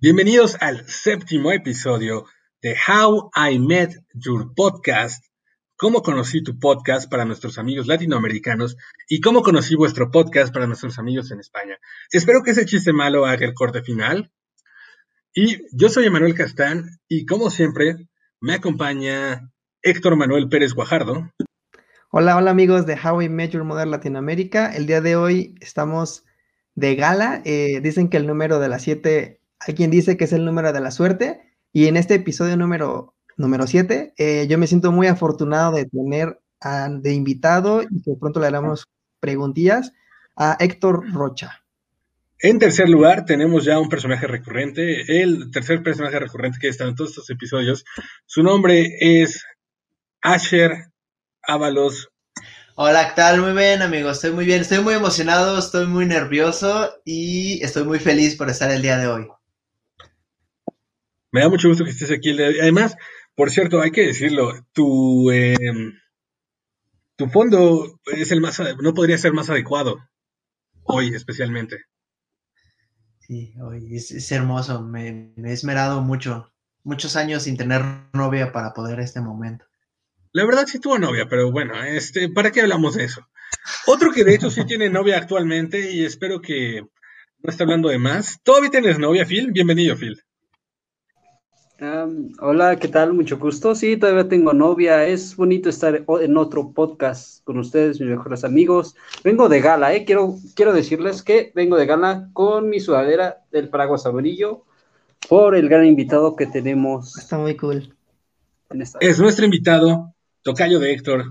Bienvenidos al séptimo episodio de How I Met Your Podcast, cómo conocí tu podcast para nuestros amigos latinoamericanos y cómo conocí vuestro podcast para nuestros amigos en España. Espero que ese chiste malo haga el corte final. Y yo soy Emanuel Castán y como siempre me acompaña Héctor Manuel Pérez Guajardo. Hola, hola amigos de How I Met Your Mother Latinoamérica. El día de hoy estamos de gala. Eh, dicen que el número de las siete hay quien dice que es el número de la suerte. Y en este episodio número, número 7, eh, yo me siento muy afortunado de tener de invitado y que pronto le haremos preguntillas a Héctor Rocha. En tercer lugar, tenemos ya un personaje recurrente, el tercer personaje recurrente que está en todos estos episodios. Su nombre es Asher Ábalos. Hola, ¿qué tal? Muy bien, amigos. Estoy muy bien, estoy muy emocionado, estoy muy nervioso y estoy muy feliz por estar el día de hoy. Me da mucho gusto que estés aquí. Además, por cierto, hay que decirlo, tu, em, tu fondo es el más, no podría ser más adecuado hoy especialmente. Sí, hoy es, hermoso. Me, he esmerado mucho, muchos años sin tener novia para poder este momento. La verdad sí tuvo novia, pero bueno, este, ¿para qué hablamos de eso? Otro que de hecho sí tiene novia actualmente y espero que no esté hablando de más. ¿Todavía tienes novia, Phil? Bienvenido, Phil hola, ¿qué tal? Mucho gusto. Sí, todavía tengo novia. Es bonito estar en otro podcast con ustedes, mis mejores amigos. Vengo de gala, ¿eh? Quiero, quiero decirles que vengo de gala con mi sudadera del paraguas amarillo por el gran invitado que tenemos. Está muy cool. es nuestro invitado, tocayo de Héctor,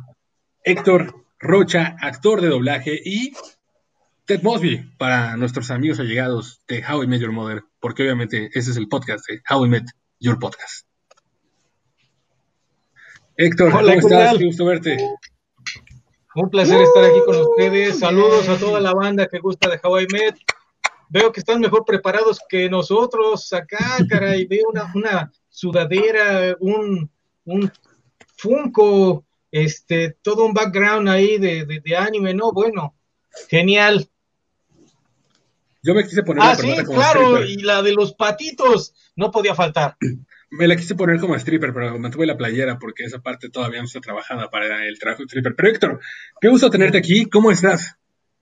Héctor Rocha, actor de doblaje y Ted Mosby para nuestros amigos allegados de How I Met Your Mother, porque obviamente ese es el podcast de How I Met Your Podcast. Héctor, ¿cómo estás? Qué gusto verte. Un placer estar aquí con ustedes. Saludos a toda la banda que gusta de Hawaii Med. Veo que están mejor preparados que nosotros acá, caray. Veo una, una sudadera, un, un Funko, este, todo un background ahí de, de, anime, ¿no? Bueno, genial. Yo me quise poner ah, sí, claro, y la de los patitos no podía faltar. Me la quise poner como stripper, pero mantuve la playera porque esa parte todavía no está trabajada para el trabajo de stripper. Pero Héctor, qué gusto tenerte aquí. ¿Cómo estás?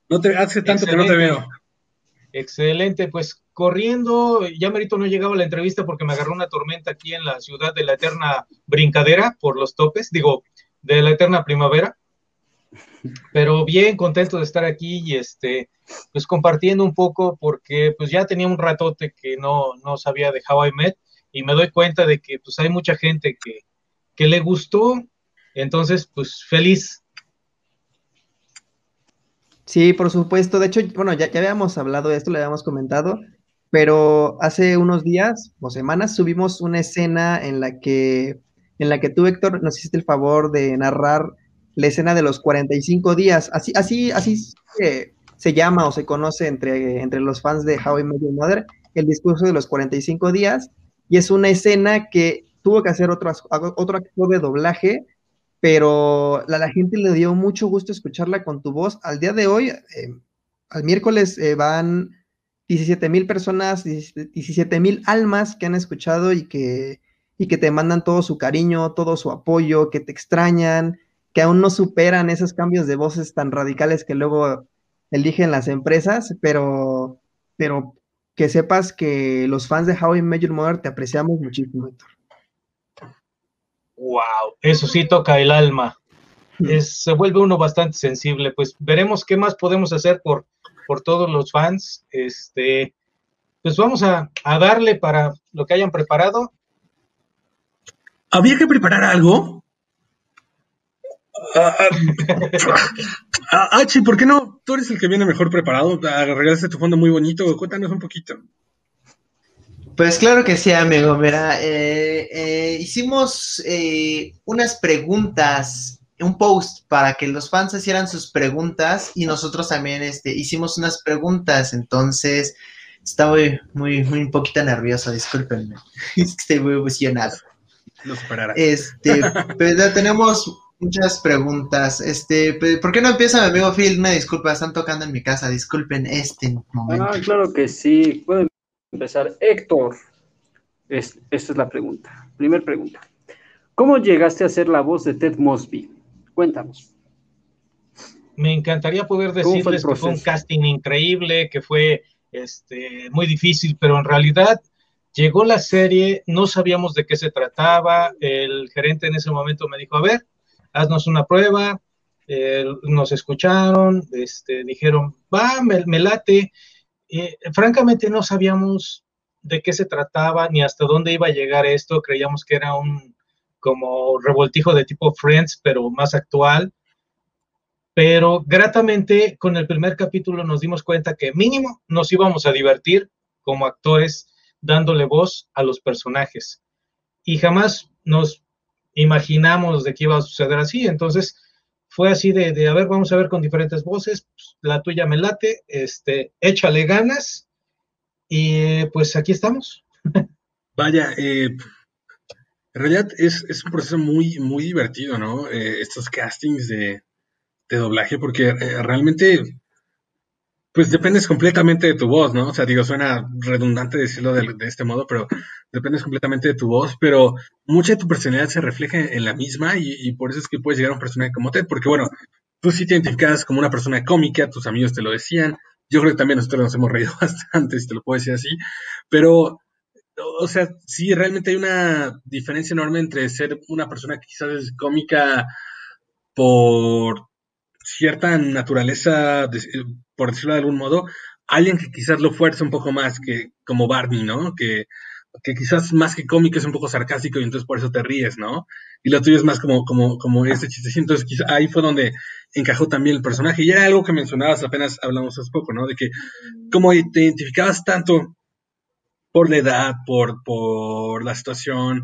No te hace tanto que no te veo. Excelente, pues corriendo, ya merito no llegaba a la entrevista porque me agarró una tormenta aquí en la ciudad de la eterna brincadera por los topes, digo, de la eterna primavera. Pero bien contento de estar aquí y este, pues compartiendo un poco porque pues ya tenía un ratote que no, no sabía de How I Met y me doy cuenta de que pues hay mucha gente que, que le gustó, entonces pues feliz. Sí, por supuesto. De hecho, bueno, ya, ya habíamos hablado de esto, le habíamos comentado, pero hace unos días o semanas subimos una escena en la que, en la que tú, Héctor, nos hiciste el favor de narrar la escena de los 45 días. Así, así, así se llama o se conoce entre, entre los fans de How I Met Your Mother, el discurso de los 45 días, y es una escena que tuvo que hacer otro, otro actor de doblaje, pero la, la, gente le dio mucho gusto escucharla con tu voz. Al día de hoy, eh, al miércoles eh, van 17 mil personas, 17 mil almas que han escuchado y que, y que te mandan todo su cariño, todo su apoyo, que te extrañan, que aún no superan esos cambios de voces tan radicales que luego eligen las empresas, pero, pero que sepas que los fans de How I Met Your Mother te apreciamos muchísimo, Héctor. Wow, eso sí toca el alma. se vuelve uno bastante sensible. Pues veremos qué más podemos hacer por, por todos los fans. Este, pues vamos a, a darle para lo que hayan preparado. ¿Había que preparar algo? Ah, ah, ah ¿por qué no? Tú eres el que viene mejor preparado. Arreglaste tu fondo muy bonito. Cuéntanos un poquito. Pues claro que sí, amigo. Mira, eh, eh, hicimos eh, unas preguntas, un post para que los fans hicieran sus preguntas y nosotros también este, hicimos unas preguntas. Entonces, estaba muy, muy, muy un poquito nervioso, discúlpenme. Estoy muy emocionado. No superará. Este, pero ya tenemos Muchas preguntas. Este, ¿por qué no empieza mi amigo Phil? Una disculpa, están tocando en mi casa. Disculpen este momento. Ah, claro que sí. Pueden empezar. Héctor, Es, esta es la pregunta. Primer pregunta. ¿Cómo llegaste a ser la voz de Ted Mosby? Cuéntanos. Me encantaría poder decirles que fue un casting increíble, que fue este, muy difícil, pero en realidad llegó la serie, no sabíamos de qué se trataba, el gerente en ese momento me dijo, a ver, haznos una prueba, eh, nos escucharon, este, dijeron, va, me, late. Francamente no sabíamos de qué se trataba ni hasta dónde iba a llegar esto, creíamos que era un como revoltijo de tipo Friends, pero más actual. Pero gratamente con el primer capítulo nos dimos cuenta que mínimo nos íbamos a divertir como actores dándole voz a los personajes. Y jamás nos imaginamos de que iba a suceder así. Entonces, fue así de, a ver, vamos a ver con diferentes voces, pues, la tuya me late, este, échale ganas y pues aquí estamos. Vaya, eh, en realidad es, un proceso muy, muy divertido, ¿no? Eh, estos castings de, doblaje, porque eh, realmente pues dependes completamente de tu voz, ¿no? O sea, digo, suena redundante decirlo de, este modo, pero dependes completamente de tu voz, pero mucha de tu personalidad se refleja en la misma y, por eso es que puedes llegar a un personaje como Ted, porque bueno, tú sí te identificas como una persona cómica, tus amigos te lo decían, yo creo que también nosotros nos hemos reído bastante, si te lo puedo decir así, pero, o sea, sí, realmente hay una diferencia enorme entre ser una persona que quizás es cómica por cierta naturaleza, por decirlo de algún modo, alguien que quizás lo fuerza un poco más que como Barney, ¿no? Que, que quizás más que cómico es un poco sarcástico y entonces por eso te ríes, ¿no? Y lo tuyo es más como, como, como este chistecito. Entonces ahí fue donde encajó también el personaje. Y era algo que mencionabas, apenas hablamos hace poco, ¿no? De que como te identificabas tanto por la edad, por, por la situación,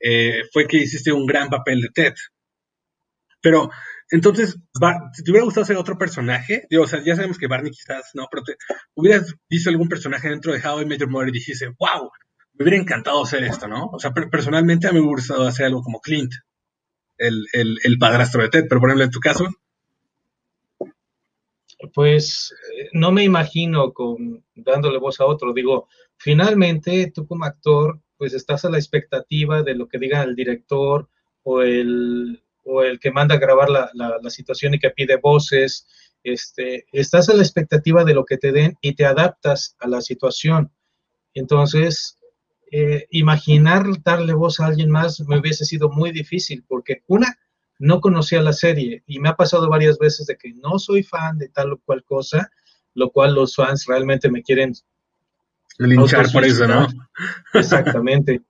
eh, fue que hiciste un gran papel de Ted. Pero entonces, si te hubiera gustado ser otro personaje, digo, o sea, ya sabemos que Barney quizás no, pero te hubieras visto algún personaje dentro de How I Met Your Mother y dijiste, wow, me hubiera encantado hacer esto, ¿no? O sea, personalmente a mí me hubiera gustado hacer algo como Clint, el, el, padrastro de Ted, pero por ejemplo, en tu caso. Pues no me imagino con dándole voz a otro. Digo, finalmente tú como actor, pues estás a la expectativa de lo que diga el director o el o el que manda a grabar la, la, situación y que pide voces, este, estás a la expectativa de lo que te den y te adaptas a la situación. Entonces, eh, imaginar darle voz a alguien más me hubiese sido muy difícil porque una, no conocía la serie y me ha pasado varias veces de que no soy fan de tal o cual cosa, lo cual los fans realmente me quieren linchar por eso, ¿no? Exactamente.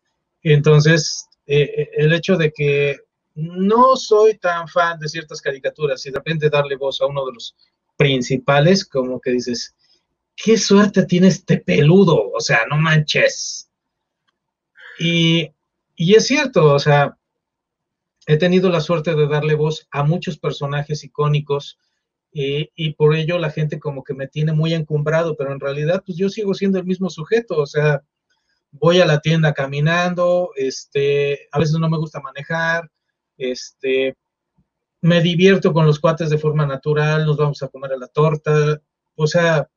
Entonces, eh, eh, el hecho de que no soy tan fan de ciertas caricaturas y de repente darle voz a uno de los principales, como que dices, qué suerte tiene este peludo, o sea, no manches. Y, es cierto, o sea, he tenido la suerte de darle voz a muchos personajes icónicos y, y, por ello la gente como que me tiene muy encumbrado, pero en realidad pues yo sigo siendo el mismo sujeto, o sea, voy a la tienda caminando, este, a veces no me gusta manejar, este, me divierto con los cuates de forma natural, nos vamos a comer a la torta, o sea,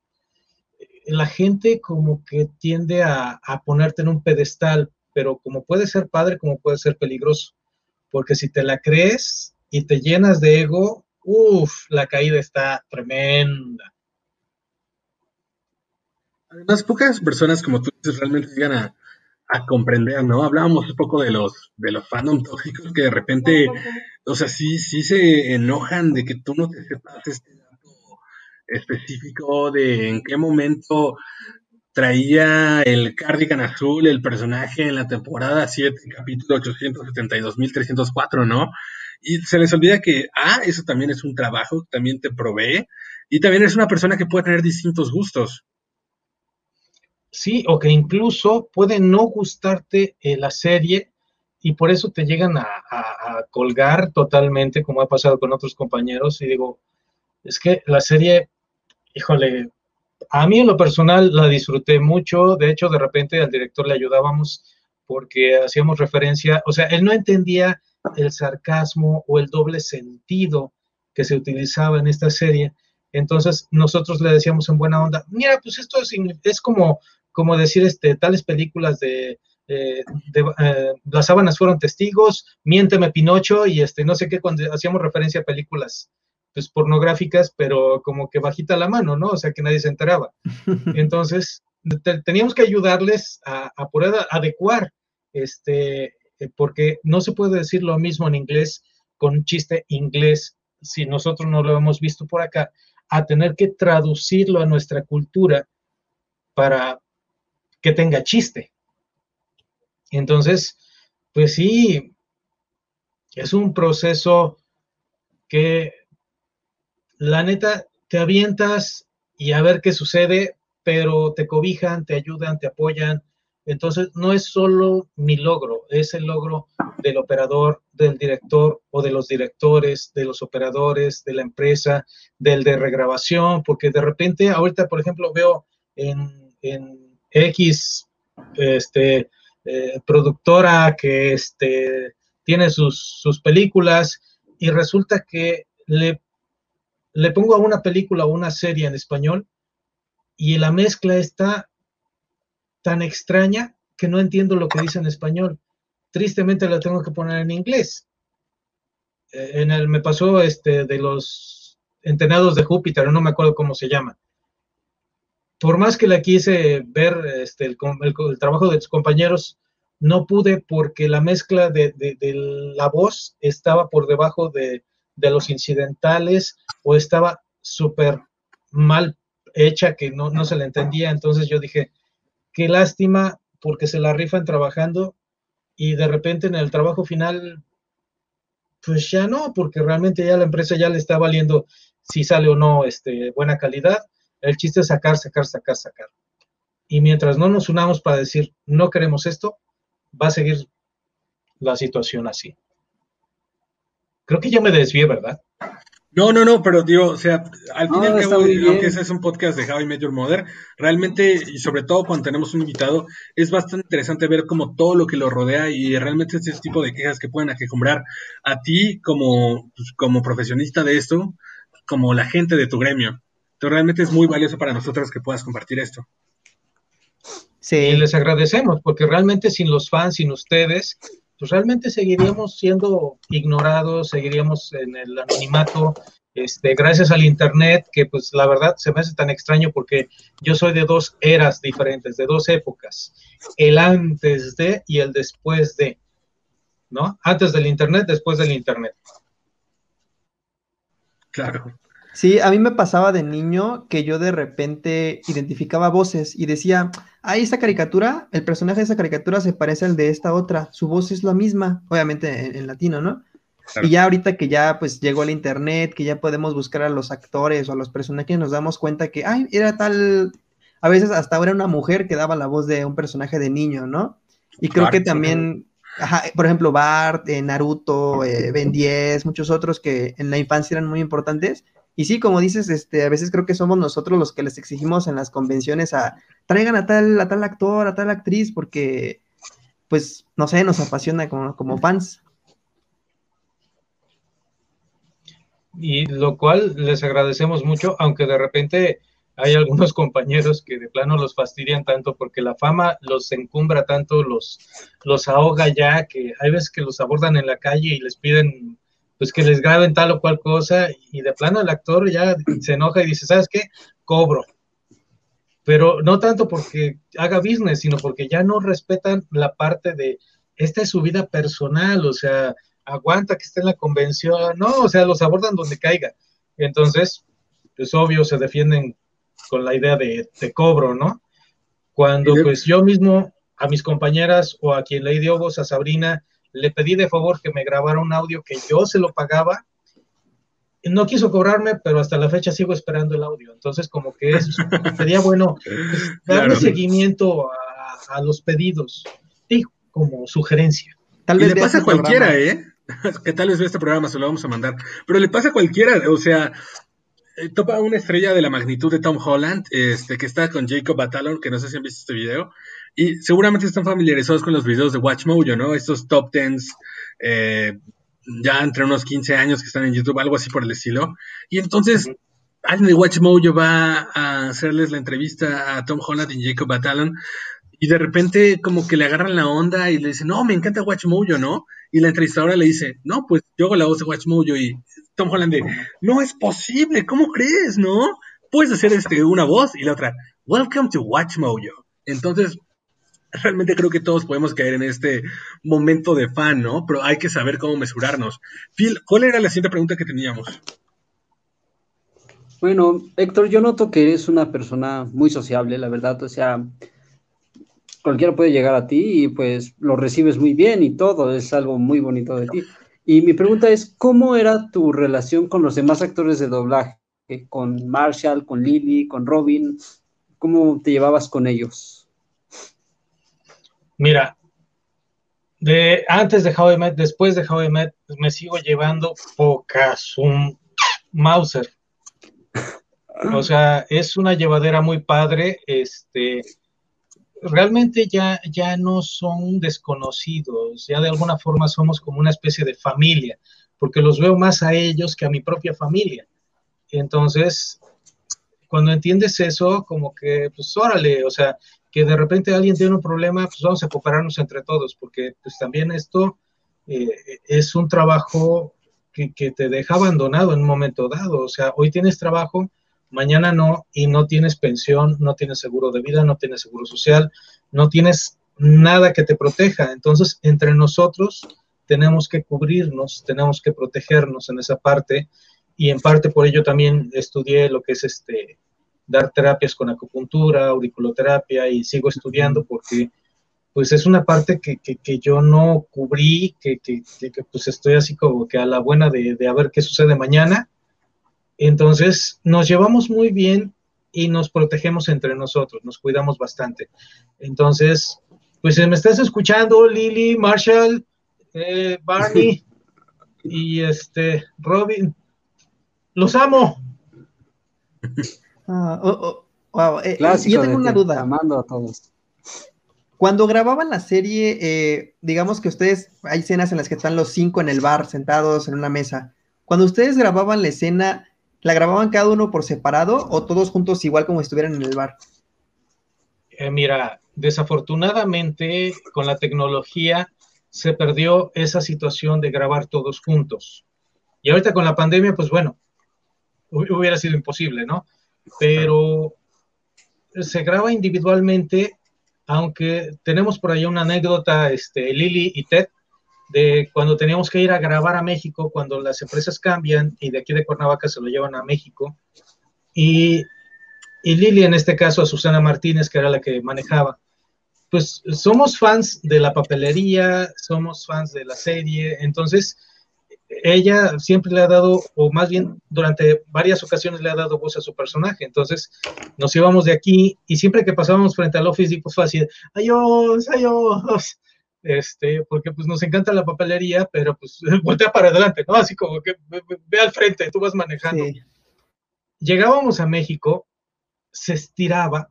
la gente como que tiende a, ponerte en un pedestal, pero como puede ser padre, como puede ser peligroso, porque si te la crees y te llenas de ego, uff, la caída está tremenda. Además, pocas personas como tú realmente llegan a, a comprender, ¿no? Hablábamos un poco de los, de los fandom tóxicos que de repente, o sea, sí, sí se enojan de que tú no te sepas este dato específico de en qué momento traía el cardigan azul el personaje en la temporada 7, capítulo 872.304, ¿no? Y se les olvida que, ah, eso también es un trabajo, también te provee, y también es una persona que puede tener distintos gustos. Sí, o que incluso puede no gustarte eh, la serie y por eso te llegan a, colgar totalmente, como ha pasado con otros compañeros. Y digo, es que la serie, híjole, a mí en lo personal la disfruté mucho. De hecho, de repente al director le ayudábamos porque hacíamos referencia, o sea, él no entendía el sarcasmo o el doble sentido que se utilizaba en esta serie. Entonces nosotros le decíamos en buena onda, mira, pues esto es, es como como decir este, tales películas de eh, eh, las sábanas fueron testigos, miénteme Pinocho y este, no sé qué, cuando hacíamos referencia a películas pues pornográficas, pero como que bajita la mano, ¿no? O sea, que nadie se enteraba. Entonces, teníamos que ayudarles a, a, poder adecuar, este, eh, porque no se puede decir lo mismo en inglés con un chiste inglés, si nosotros no lo hemos visto por acá, a tener que traducirlo a nuestra cultura para que tenga chiste. Entonces, pues sí, es un proceso que la neta te avientas y a ver qué sucede, pero te cobijan, te ayudan, te apoyan. Entonces, no es solo mi logro, es el logro del operador, del director o de los directores, de los operadores, de la empresa, del de regrabación, porque de repente, ahorita, por ejemplo, veo en, en X este, eh, productora que este, tiene sus, sus películas y resulta que le le pongo a una película o una serie en español y la mezcla está tan extraña que no entiendo lo que dice en español. Tristemente la tengo que poner en inglés. Eh, en el me pasó este de los entrenados de Júpiter, no me acuerdo cómo se llama. Por más que la quise ver este, el, trabajo de tus compañeros, no pude porque la mezcla de la voz estaba por debajo de, los incidentales o estaba súper mal hecha que no, no se le entendía. Entonces yo dije, qué lástima porque se la rifan trabajando y de repente en el trabajo final, pues ya no, porque realmente ya la empresa ya le está valiendo si sale o no este, buena calidad. El chiste es sacar, sacar, sacar, sacar. Y mientras no nos unamos para decir, no queremos esto, va a seguir la situación así. Creo que ya me desvié, ¿verdad? No, no, no, pero digo, o sea, al fin y al cabo, aunque ese es un podcast de How I Met Your Mother, realmente, y sobre todo cuando tenemos un invitado, es bastante interesante ver como todo lo que lo rodea y realmente ese tipo de quejas que pueden aquejumbrar a ti como, pues, como profesionista de esto, como la gente de tu gremio. Entonces, realmente es muy valioso para nosotros que puedas compartir esto. Sí. Y les agradecemos, porque realmente sin los fans, sin ustedes, pues realmente seguiríamos siendo ignorados, seguiríamos en el anonimato, este, gracias al Internet, que pues la verdad se me hace tan extraño porque yo soy de dos eras diferentes, de dos épocas, el antes de y el después de, ¿no? Antes del Internet, después del Internet. Claro. Sí, a mí me pasaba de niño que yo de repente identificaba voces y decía, ah, esta caricatura, el personaje de esa caricatura se parece al de esta otra, su voz es la misma, obviamente en, latino, ¿no? Y ya ahorita que ya pues llegó el internet, que ya podemos buscar a los actores o a los personajes, nos damos cuenta que, ay, era tal, a veces hasta ahora una mujer que daba la voz de un personaje de niño, ¿no? Y creo que también, por ejemplo, Bart, eh, Naruto, eh, Ben 10, muchos otros que en la infancia eran muy importantes, y sí, como dices, este, a veces creo que somos nosotros los que les exigimos en las convenciones a traigan a tal, a tal actor, a tal actriz, porque, pues, no sé, nos apasiona como, como fans. Y lo cual les agradecemos mucho, aunque de repente hay algunos compañeros que de plano los fastidian tanto porque la fama los encumbra tanto, los, los ahoga ya, que hay veces que los abordan en la calle y les piden pues que les graben tal o cual cosa y de plano el actor ya se enoja y dice, ¿sabes qué? Cobro. Pero no tanto porque haga business, sino porque ya no respetan la parte de, esta es su vida personal, o sea, aguanta que esté en la convención, no, o sea, los abordan donde caiga. Entonces, pues obvio, se defienden con la idea de, de cobro, ¿no? Cuando pues yo mismo a mis compañeras o a quien le di voz a Sabrina, le pedí de favor que me grabara un audio que yo se lo pagaba. No quiso cobrarme, pero hasta la fecha sigo esperando el audio. Entonces, como que es, sería bueno pues, darle seguimiento a, los pedidos, y como sugerencia. Tal vez le pasa a cualquiera, ¿eh? que tal vez ve este programa, se lo vamos a mandar. Pero le pasa a cualquiera, o sea, eh, topa una estrella de la magnitud de Tom Holland, este, que está con Jacob Batalon, que no sé si han visto este video, y seguramente están familiarizados con los videos de WatchMojo, ¿no? Estos top tens, eh, ya entre unos 15 años que están en YouTube, algo así por el estilo. Y entonces, alguien de WatchMojo va a hacerles la entrevista a Tom Holland y Jacob Batalon, y de repente como que le agarran la onda y le dicen, no, me encanta Watch Mojo, ¿no? Y la entrevistadora le dice, no, pues yo hago la voz de Watch Mojo y Tom Holland de, no es posible, ¿cómo crees, no? Puedes hacer este, una voz y la otra, welcome to Watch Mojo. Entonces, realmente creo que todos podemos caer en este momento de fan, ¿no? Pero hay que saber cómo mesurarnos. Phil, ¿cuál era la siguiente pregunta que teníamos? Bueno, Héctor, yo noto que eres una persona muy sociable, la verdad, o sea, cualquiera puede llegar a ti y pues lo recibes muy bien y todo, es algo muy bonito de ti. Y mi pregunta es, ¿cómo era tu relación con los demás actores de doblaje? Con Marshall, con Lily, con Robin, ¿cómo te llevabas con ellos? Mira, de, antes de How I después de How I Met, me sigo llevando pocas un Mauser. O sea, es una llevadera muy padre, este, realmente ya, ya no son desconocidos, ya de alguna forma somos como una especie de familia, porque los veo más a ellos que a mi propia familia. Entonces, cuando entiendes eso, como que, pues órale, o sea, que de repente alguien tiene un problema, pues vamos a cooperarnos entre todos, porque pues también esto eh, es un trabajo que, que te deja abandonado en un momento dado, o sea, hoy tienes trabajo, mañana no, y no tienes pensión, no tienes seguro de vida, no tienes seguro social, no tienes nada que te proteja. Entonces, entre nosotros tenemos que cubrirnos, tenemos que protegernos en esa parte, y en parte por ello también estudié lo que es este dar terapias con acupuntura, auriculoterapia, y sigo estudiando porque pues es una parte que, que, yo no cubrí, que, que, pues estoy así como que a la buena de, de a ver qué sucede mañana, entonces, nos llevamos muy bien y nos protegemos entre nosotros, nos cuidamos bastante. Entonces, pues si me estás escuchando, Lily, Marshall, eh, Barney y este Robin, los amo. Ah, oh, oh, eh, yo tengo una duda. Amando a todos. Cuando grababan la serie, eh, digamos que ustedes, hay escenas en las que están los cinco en el bar, sentados en una mesa. Cuando ustedes grababan la escena, ¿La grababan cada uno por separado o todos juntos igual como estuvieran en el bar? Eh, mira, desafortunadamente con la tecnología se perdió esa situación de grabar todos juntos. Y ahorita con la pandemia, pues bueno, hubiera sido imposible, ¿no? Pero se graba individualmente, aunque tenemos por ahí una anécdota, este, Lili y Ted, de cuando teníamos que ir a grabar a México, cuando las empresas cambian y de aquí de Cuernavaca se lo llevan a México. Y, y Lili, en este caso, a Susana Martínez, que era la que manejaba. Pues somos fans de la papelería, somos fans de la serie, entonces ella siempre le ha dado, o más bien durante varias ocasiones le ha dado voz a su personaje. Entonces nos íbamos de aquí y siempre que pasábamos frente al Office Depot fue así, adiós, adiós este, porque pues nos encanta la papelería, pero pues voltea para adelante, ¿no? Así como que ve, al frente, tú vas manejando. Llegábamos a México, se estiraba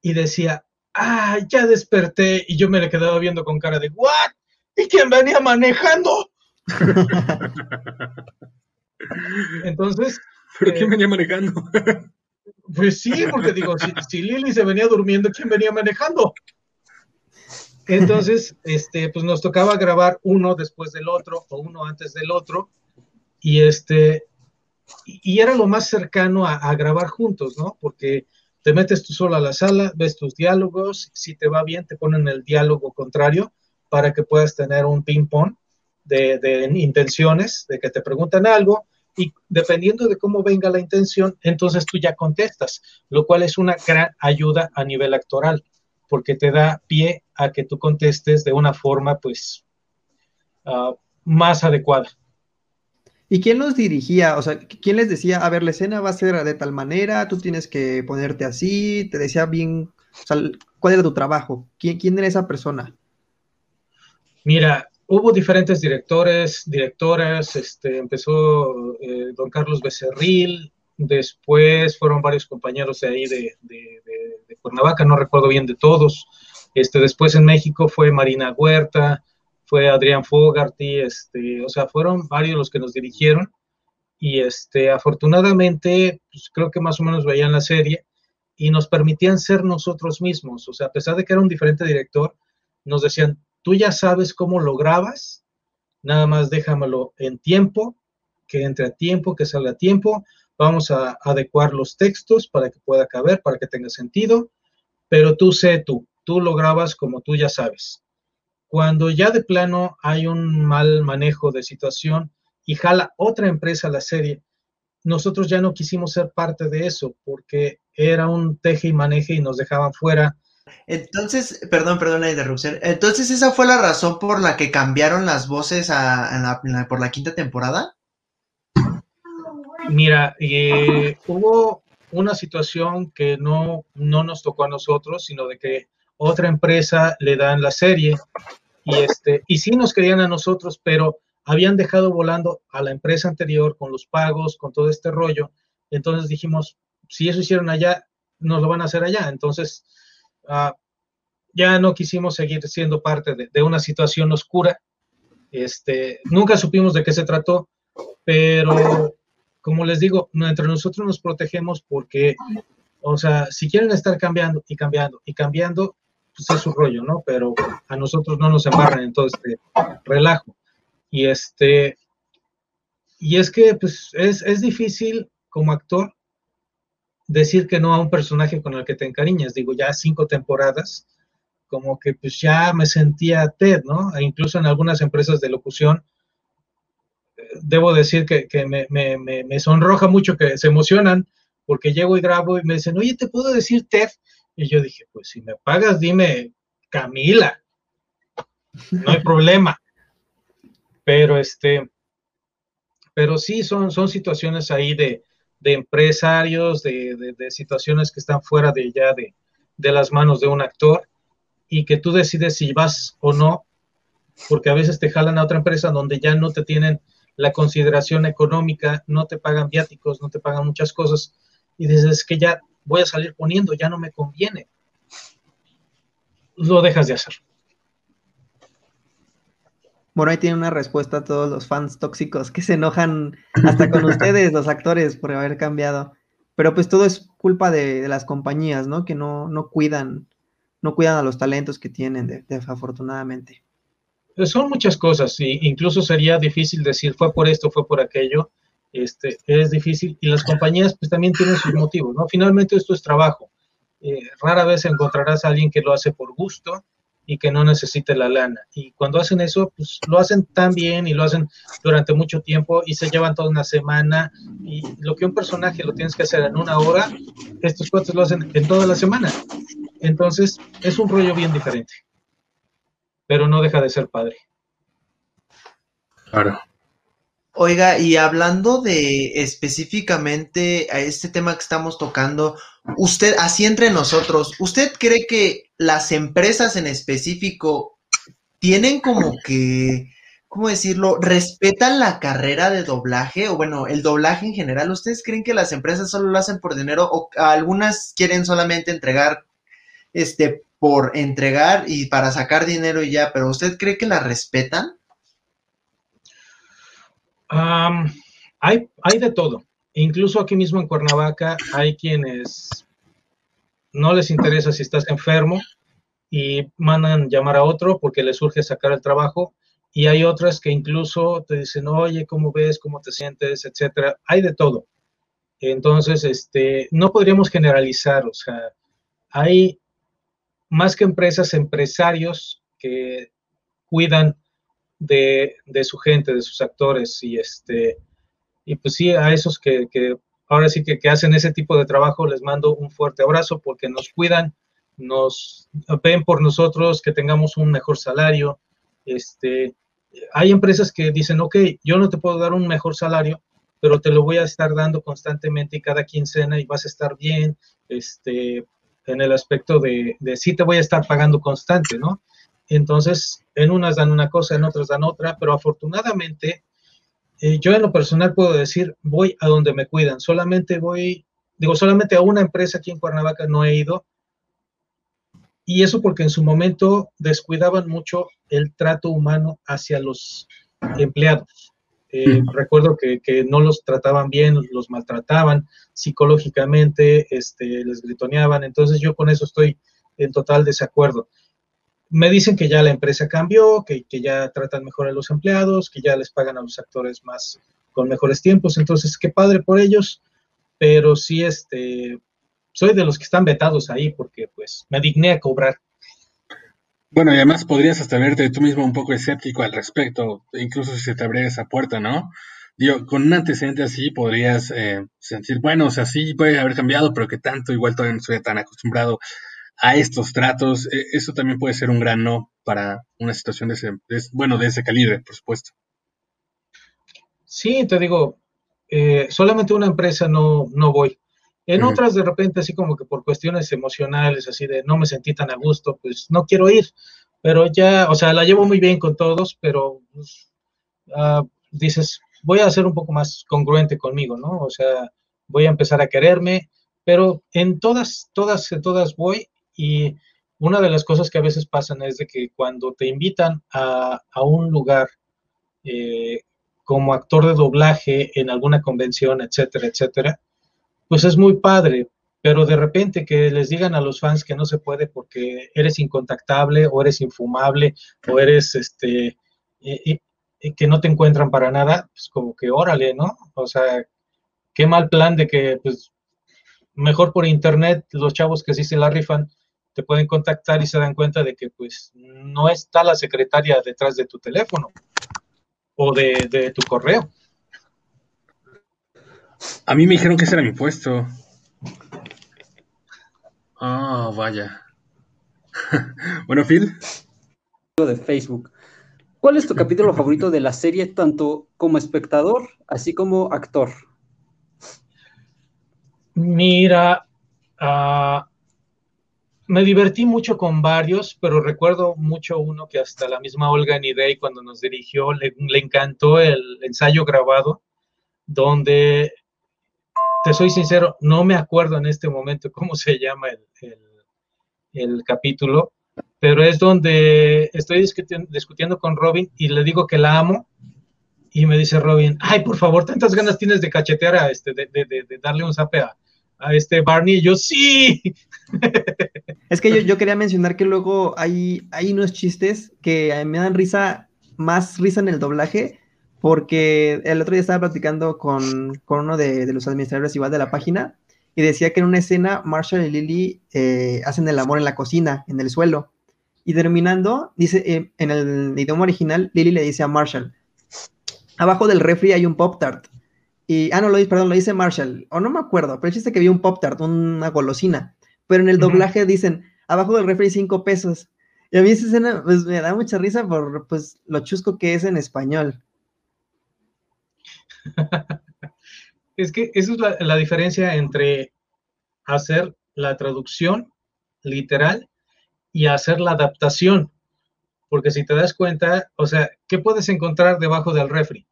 y decía, ah, ya desperté, y yo me le quedaba viendo con cara de, ¿what? ¿Y quién venía manejando? Entonces... ¿Pero quién eh, venía manejando? pues sí, porque digo, si, si Lili se venía durmiendo, ¿quién venía manejando? Entonces, este, pues nos tocaba grabar uno después del otro o uno antes del otro y este, y era lo más cercano a, grabar juntos, ¿no? Porque te metes tú solo a la sala, ves tus diálogos, si te va bien te ponen el diálogo contrario para que puedas tener un ping-pong de, de intenciones, de que te preguntan algo y dependiendo de cómo venga la intención, entonces tú ya contestas, lo cual es una gran ayuda a nivel actoral porque te da pie a que tú contestes de una forma, pues, ah, más adecuada. ¿Y quién los dirigía? O sea, ¿quién les decía, a ver, la escena va a ser de tal manera, tú tienes que ponerte así? ¿Te decía bien, o sea, cuál era tu trabajo? ¿Quién, quién era esa persona? Mira, hubo diferentes directores, directoras, este, empezó eh, don Carlos Becerril, después fueron varios compañeros de ahí de, Cuernavaca, no recuerdo bien de todos. Este, después en México fue Marina Huerta, fue Adrián Fogarty, este, o sea, fueron varios los que nos dirigieron y este, afortunadamente, pues creo que más o menos veían la serie y nos permitían ser nosotros mismos. O sea, a pesar de que era un diferente director, nos decían, tú ya sabes cómo lo grabas, nada más déjamelo en tiempo, que entre a tiempo, que salga a tiempo, vamos a adecuar los textos para que pueda caber, para que tenga sentido, pero tú sé tú, tú lo grabas como tú ya sabes. Cuando ya de plano hay un mal manejo de situación y jala otra empresa la serie, nosotros ya no quisimos ser parte de eso porque era un teje y maneje y nos dejaban fuera. Entonces, perdón, perdón la interrupción. Entonces, ¿esa fue la razón por la que cambiaron las voces por la quinta temporada? Mira, eh, hubo una situación que no, no nos tocó a nosotros, sino de que otra empresa le dan la serie y, este, y sí nos querían a nosotros, pero habían dejado volando a la empresa anterior con los pagos, con todo este rollo. Entonces dijimos, si eso hicieron allá, nos lo van a hacer allá. Entonces, ah, ya no quisimos seguir siendo parte de, una situación oscura. Este, nunca supimos de qué se trató, pero como les digo, entre nosotros nos protegemos porque, o sea, si quieren estar cambiando y cambiando y cambiando, pues es su rollo, ¿no? Pero a nosotros no nos embarran en todo este relajo. Y este, y es que pues es, es difícil como actor decir que no a un personaje con el que te encariñas. Digo, ya cinco temporadas, como que pues ya me sentía Ted, ¿no? E incluso en algunas empresas de locución, eh, debo decir que, me, me, sonroja mucho que se emocionan porque llego y grabo y me dicen, oye, ¿te puedo decir Ted? Y yo dije, pues si me pagas, dime Camila. No hay problema. Pero este, pero sí son, son situaciones ahí de, empresarios, de, situaciones que están fuera de ya de, las manos de un actor y que tú decides si vas o no, porque a veces te jalan a otra empresa donde ya no te tienen la consideración económica, no te pagan viáticos, no te pagan muchas cosas y dices que ya voy a salir poniendo, ya no me conviene. Lo dejas de hacer. Ahí tiene una respuesta a todos los fans tóxicos que se enojan hasta con ustedes, los actores, por haber cambiado. Pero pues todo es culpa de, las compañías, ¿no? Que no, no cuidan, no cuidan a los talentos que tienen, desafortunadamente. Pues son muchas cosas, y incluso sería difícil decir fue por esto, fue por aquello. Este, es difícil, y las compañías pues también tienen sus motivos, ¿no? Finalmente esto es trabajo. Eh, rara vez encontrarás a alguien que lo hace por gusto, y que no necesite la lana. Y cuando hacen eso, pues lo hacen tan bien y lo hacen durante mucho tiempo y se llevan toda una semana. Y lo que un personaje lo tienes que hacer en una hora, estos cuantos lo hacen en toda la semana. Entonces, es un rollo bien diferente. Pero no deja de ser padre. Claro. Oiga, y hablando de específicamente a este tema que estamos tocando, usted, así entre nosotros, ¿usted cree que las empresas en específico tienen como que, ¿cómo decirlo? ¿Respetan la carrera de doblaje? O bueno, el doblaje en general. ¿Ustedes creen que las empresas solo lo hacen por dinero o algunas quieren solamente entregar, este, por entregar y para sacar dinero y ya? Pero ¿usted cree que la respetan? hay, hay de todo. Incluso aquí mismo en Cuernavaca hay quienes no les interesa si estás enfermo y mandan llamar a otro porque les surge sacar el trabajo. Y hay otras que incluso te dicen, oye, ¿cómo ves? ¿Cómo te sientes? Etcétera. Hay de todo. Entonces, este, no podríamos generalizar, o sea, hay más que empresas, empresarios que cuidan de, su gente, de sus actores y este y pues sí, a esos que, ahora sí que, que, hacen ese tipo de trabajo les mando un fuerte abrazo porque nos cuidan, nos ven por nosotros, que tengamos un mejor salario. Este, hay empresas que dicen, ok, yo no te puedo dar un mejor salario, pero te lo voy a estar dando constantemente y cada quincena y vas a estar bien, este, en el aspecto de, de sí te voy a estar pagando constante, ¿no? Entonces, en unas dan una cosa, en otras dan otra, pero afortunadamente, eh, yo en lo personal puedo decir, voy a donde me cuidan, solamente voy, digo, solamente a una empresa aquí en Cuernavaca no he ido, y eso porque en su momento descuidaban mucho el trato humano hacia los empleados. Eh, recuerdo que, que, no los trataban bien, los maltrataban psicológicamente, este, les gritoneaban, entonces yo con eso estoy en total desacuerdo. Me dicen que ya la empresa cambió, que, que ya tratan mejor a los empleados, que ya les pagan a los actores más con mejores tiempos, entonces qué padre por ellos, pero sí, este, soy de los que están vetados ahí porque pues me digné a cobrar. Bueno, y además podrías hasta verte tú mismo un poco escéptico al respecto, incluso si se te abriera esa puerta, ¿no? Digo, con un antecedente así podrías eh, sentir, bueno, o sea, sí puede haber cambiado, pero que tanto, igual todavía no estoy tan acostumbrado a estos tratos. E, eso también puede ser un gran no para una situación de ese, bueno, de ese calibre, por supuesto. Sí, te digo, eh, solamente una empresa no, no voy. En otras, de repente, así como que por cuestiones emocionales, así de no me sentí tan a gusto, pues no quiero ir. Pero ya, o sea, la llevo muy bien con todos, pero pues, ah, dices, voy a ser un poco más congruente conmigo, ¿no? O sea, voy a empezar a quererme, pero en todas, todas, todas voy y una de las cosas que a veces pasan es de que cuando te invitan a, a un lugar eh, como actor de doblaje en alguna convención, etcétera, etcétera, pues es muy padre, pero de repente que les digan a los fans que no se puede porque eres incontactable o eres infumable o eres este que no te encuentran para nada, pues como que órale, ¿no? O sea, qué mal plan de que pues mejor por internet los chavos que sí se la rifan te pueden contactar y se dan cuenta de que pues no está la secretaria detrás de tu teléfono o de, de tu correo. A mí me dijeron que ese era mi puesto. Ah, vaya. bueno, Phil. De Facebook. ¿Cuál es tu capítulo favorito de la serie, tanto como espectador, así como actor? Mira, uh, me divertí mucho con varios, pero recuerdo mucho uno que hasta la misma Olga Nidey cuando nos dirigió le, encantó el ensayo grabado, donde te soy sincero, no me acuerdo en este momento cómo se llama el, capítulo, pero es donde estoy discutiendo, con Robin y le digo que la amo y me dice Robin, ay, por favor, tantas ganas tienes de cachetear a este, de, darle un zape a, este Barney, y yo sí. Es que yo, quería mencionar que luego hay, hay unos chistes que me dan risa, más risa en el doblaje, porque el otro día estaba platicando con, uno de, los administradores igual de la página y decía que en una escena Marshall y Lily eh, hacen el amor en la cocina, en el suelo. Y terminando, dice, eh, en el idioma original, Lily le dice a Marshall, abajo del refri hay un Pop Tart. Y, ah, no, lo dice, perdón, lo dice Marshall, o no me acuerdo, pero el chiste que vi un Pop Tart, una golosina. Pero en el doblaje dicen, abajo del refri hay cinco pesos. Y a mí esa escena pues, me da mucha risa por pues, lo chusco que es en español. es que esa es la, diferencia entre hacer la traducción literal y hacer la adaptación. Porque si te das cuenta, o sea, ¿qué puedes encontrar debajo del refri?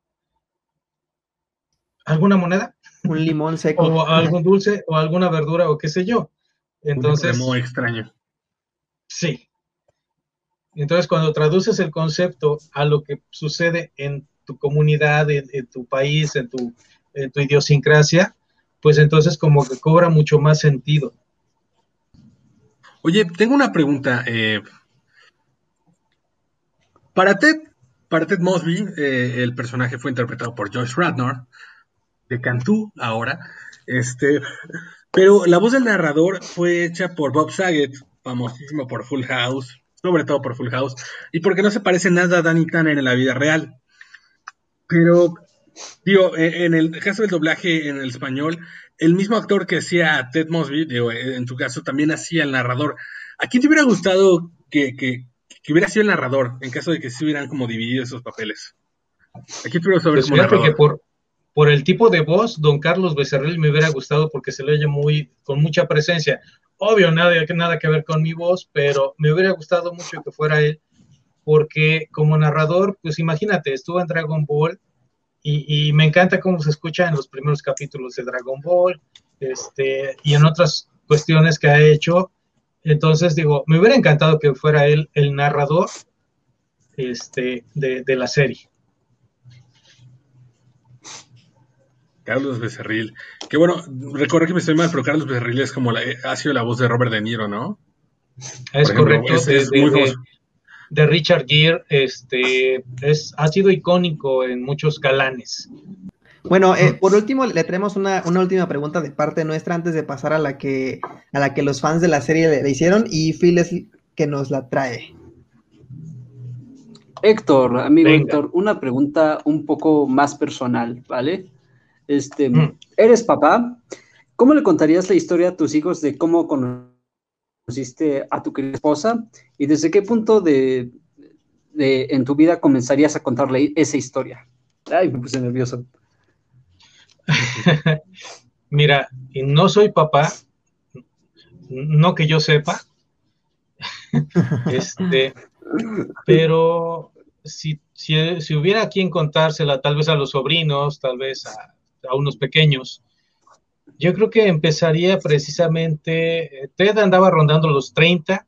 ¿Alguna moneda? Un limón seco. o algún dulce o alguna verdura o qué sé yo. Entonces. muy extraño. Sí. Entonces, cuando traduces el concepto a lo que sucede en tu comunidad, en, tu país, en tu, en tu idiosincrasia, pues entonces como que cobra mucho más sentido. Oye, tengo una pregunta. Eh, para Ted, para Ted Mosby, eh, el personaje fue interpretado por Joyce Radnor, de Cantú ahora. Este, pero la voz del narrador fue hecha por Bob Saget, famosísimo por Full House, sobre todo por Full House, y porque no se parece nada a Danny Tanner en la vida real. Pero, digo, e, en el caso del doblaje en el español, el mismo actor que hacía Ted Mosby, digo, en tu caso también hacía el narrador. ¿A quién te hubiera gustado que, que, hubiera sido el narrador en caso de que se hubieran como dividido esos papeles? ¿A quién te hubiera gustado pues narrador? que por, por el tipo de voz, don Carlos Becerril me hubiera gustado porque se le oye muy, con mucha presencia. Obvio, nada, nada que ver con mi voz, pero me hubiera gustado mucho que fuera él porque como narrador, pues imagínate, estuvo en Dragon Ball y, me encanta cómo se escucha en los primeros capítulos de Dragon Ball este, y en otras cuestiones que ha hecho. Entonces, digo, me hubiera encantado que fuera él el narrador este, de, la serie. Carlos Becerril. Que bueno, recuerdo que me estoy mal, pero Carlos Becerril es como la, ha sido la voz de Robert De Niro, ¿no? Es ejemplo, correcto. es- de, es de- muy de- de Richard Gere, este, es, ha sido icónico en muchos galanes. Bueno, eh, por último, le traemos una, una última pregunta de parte nuestra antes de pasar a la que, a la que los fans de la serie le, le hicieron y Phil es que nos la trae. Héctor, amigo Venga. Héctor, una pregunta un poco más personal, ¿vale? Este, Mm. eres papá. ¿Cómo le contarías la historia a tus hijos de cómo conociste a tu querida esposa y desde qué punto de, de- en tu vida comenzarías a contarle esa historia? Ay, me puse nervioso. Mira, no soy papá, no que yo sepa, este, pero si, si, si hubiera quien contársela, tal vez a los sobrinos, tal vez a, a unos pequeños, yo creo que empezaría precisamente, eh, Ted andaba rondando los 30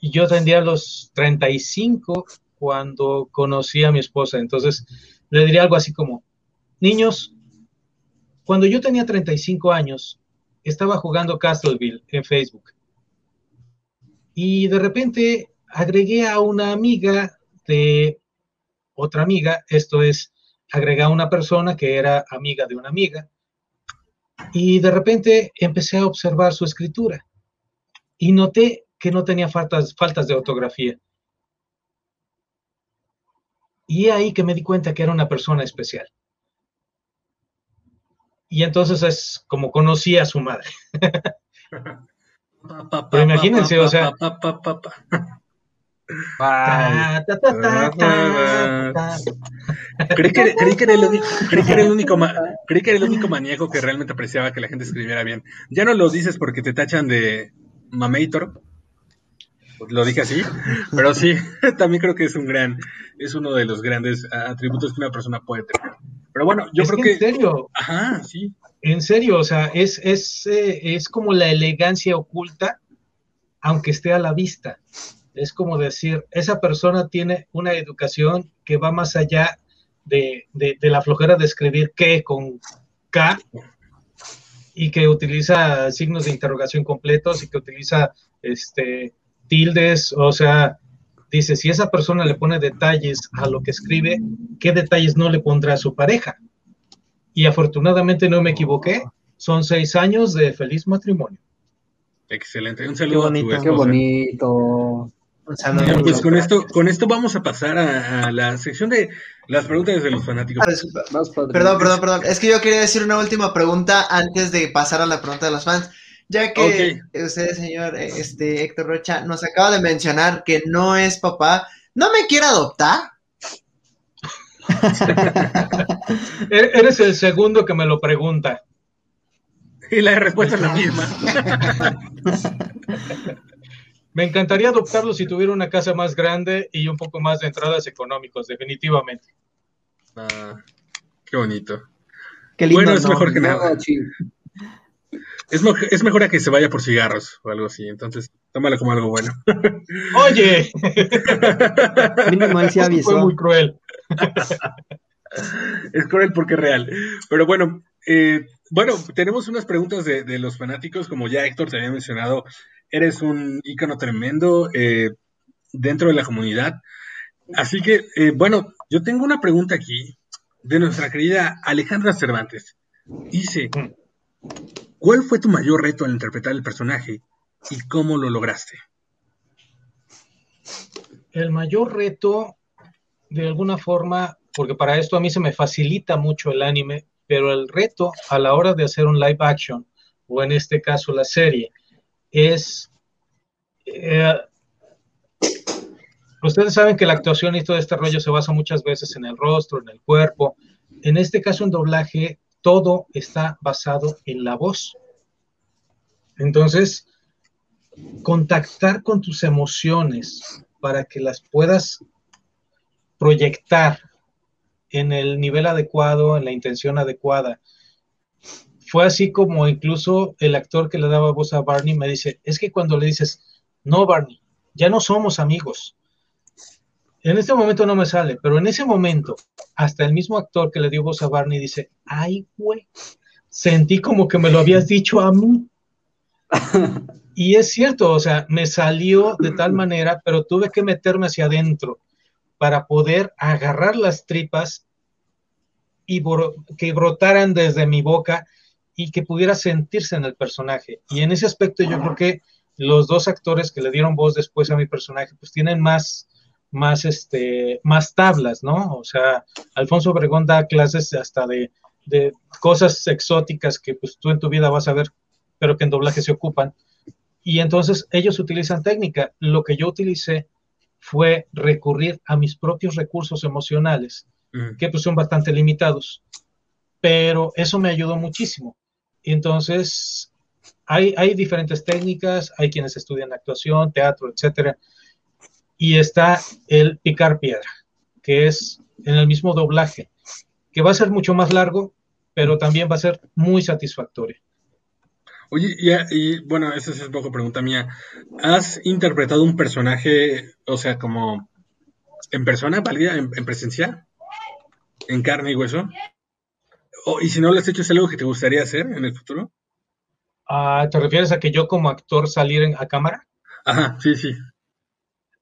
y yo tendría los 35 cuando conocí a mi esposa, entonces le diría algo así como, niños, cuando yo tenía 35 años, estaba jugando Castleville en Facebook. Y de repente agregué a una amiga de otra amiga, esto es, agregué a una persona que era amiga de una amiga. Y de repente empecé a observar su escritura y noté que no tenía faltas, faltas de ortografía. Y ahí que me di cuenta que era una persona especial. Y entonces es como conocí a su madre. Pero imagínense, o sea- Creí que, creí que era el único, creí que era el único ma- creí que era el único maníaco que realmente apreciaba que la gente escribiera bien. Ya no lo dices porque te tachan de mamator. Lo dije así, pero sí, también creo que es un gran, es uno de los grandes atributos que una persona puede tener. Pero bueno, yo Es creo que en serio, ajá, sí, en serio, o sea, es, es, eh, es como la elegancia oculta, aunque esté a la vista. Es como decir, esa persona tiene una educación que va más allá de, de- de la flojera de escribir que con K y que utiliza signos de interrogación completos y que utiliza este, tildes, o sea, dice, si esa persona le pone detalles a lo que escribe, ¿qué detalles no le pondrá a su pareja? Y afortunadamente no me equivoqué, son seis años de feliz matrimonio. excelente. Un saludo a tu bonito. qué bonito. Un saludo. Pues con esto, con esto vamos a pasar a, a la sección de las preguntas de los fanáticos. Ah. Perdón, perdón, perdón. Es que yo quería decir una última pregunta antes de pasar a la pregunta de los fans. Ya que usted, señor eh, este, Héctor Rocha, nos acaba de mencionar que no es papá, ¿no me quiere adoptar? E- Eres el segundo que me lo pregunta. Y la respuesta es la misma. Me encantaría adoptarlo si tuviera una casa más grande y un poco más de entradas económicos, definitivamente. Ah, qué bonito. Qué lindo. Bueno, es ¿no? mejor que nada. No, Es, mo- es mejor a que se vaya por cigarros o algo así. Entonces, tómalo como algo bueno. Oye, Mínimo él esto fue muy cruel. es cruel porque es real. Pero bueno, eh, bueno, tenemos unas preguntas de, de los fanáticos. Como ya Héctor te había mencionado, eres un ícono tremendo eh, dentro de la comunidad. Así que, eh, bueno, yo tengo una pregunta aquí de nuestra querida Alejandra Cervantes. Dice, ¿cuál fue tu mayor reto al interpretar el personaje y cómo lo lograste? El mayor reto, de alguna forma, porque para esto a mí se me facilita mucho el anime, pero el reto a la hora de hacer un live action, o en este caso la serie, es... eh, ustedes saben que la actuación y todo este rollo se basa muchas veces en el rostro, en el cuerpo. En este caso, en doblaje, todo está basado en la voz. Entonces, contactar con tus emociones para que las puedas proyectar en el nivel adecuado, en la intención adecuada. Fue así como incluso el actor que le daba voz a Barney me dice, es que cuando le dices, no Barney, ya no somos amigos. En este momento no me sale, pero en ese momento hasta el mismo actor que le dio voz a Barney dice, ay, güey, sentí como que me lo habías dicho a mí. y es cierto, o sea, me salió de tal manera, pero tuve que meterme hacia adentro para poder agarrar las tripas y que brotaran desde mi boca y que pudiera sentirse en el personaje. Y en ese aspecto yo creo que los dos actores que le dieron voz después a mi personaje, pues tienen más, más, este, más tablas, ¿no? O sea, Alfonso Obregón da clases hasta de, de cosas exóticas que pues tú en tu vida vas a ver, pero que en doblaje se ocupan. Y entonces ellos utilizan técnica. Lo que yo utilicé fue recurrir a mis propios recursos emocionales, que pues son bastante limitados. Pero eso me ayudó muchísimo. Entonces, hay, hay diferentes técnicas, hay quienes estudian actuación, teatro, etcétera, y está el picar piedra, que es en el mismo doblaje, que va a ser mucho más largo, pero también va a ser muy satisfactorio. Oye, y, bueno, esa es un poco pregunta mía. ¿Has interpretado un personaje, o sea, como en persona, válida, en, presencia? ¿En carne y hueso? Y si no lo has hecho, ¿es algo que te gustaría hacer en el futuro? Ah, ¿Te refieres a que yo como actor salir a cámara? Ajá, sí, sí.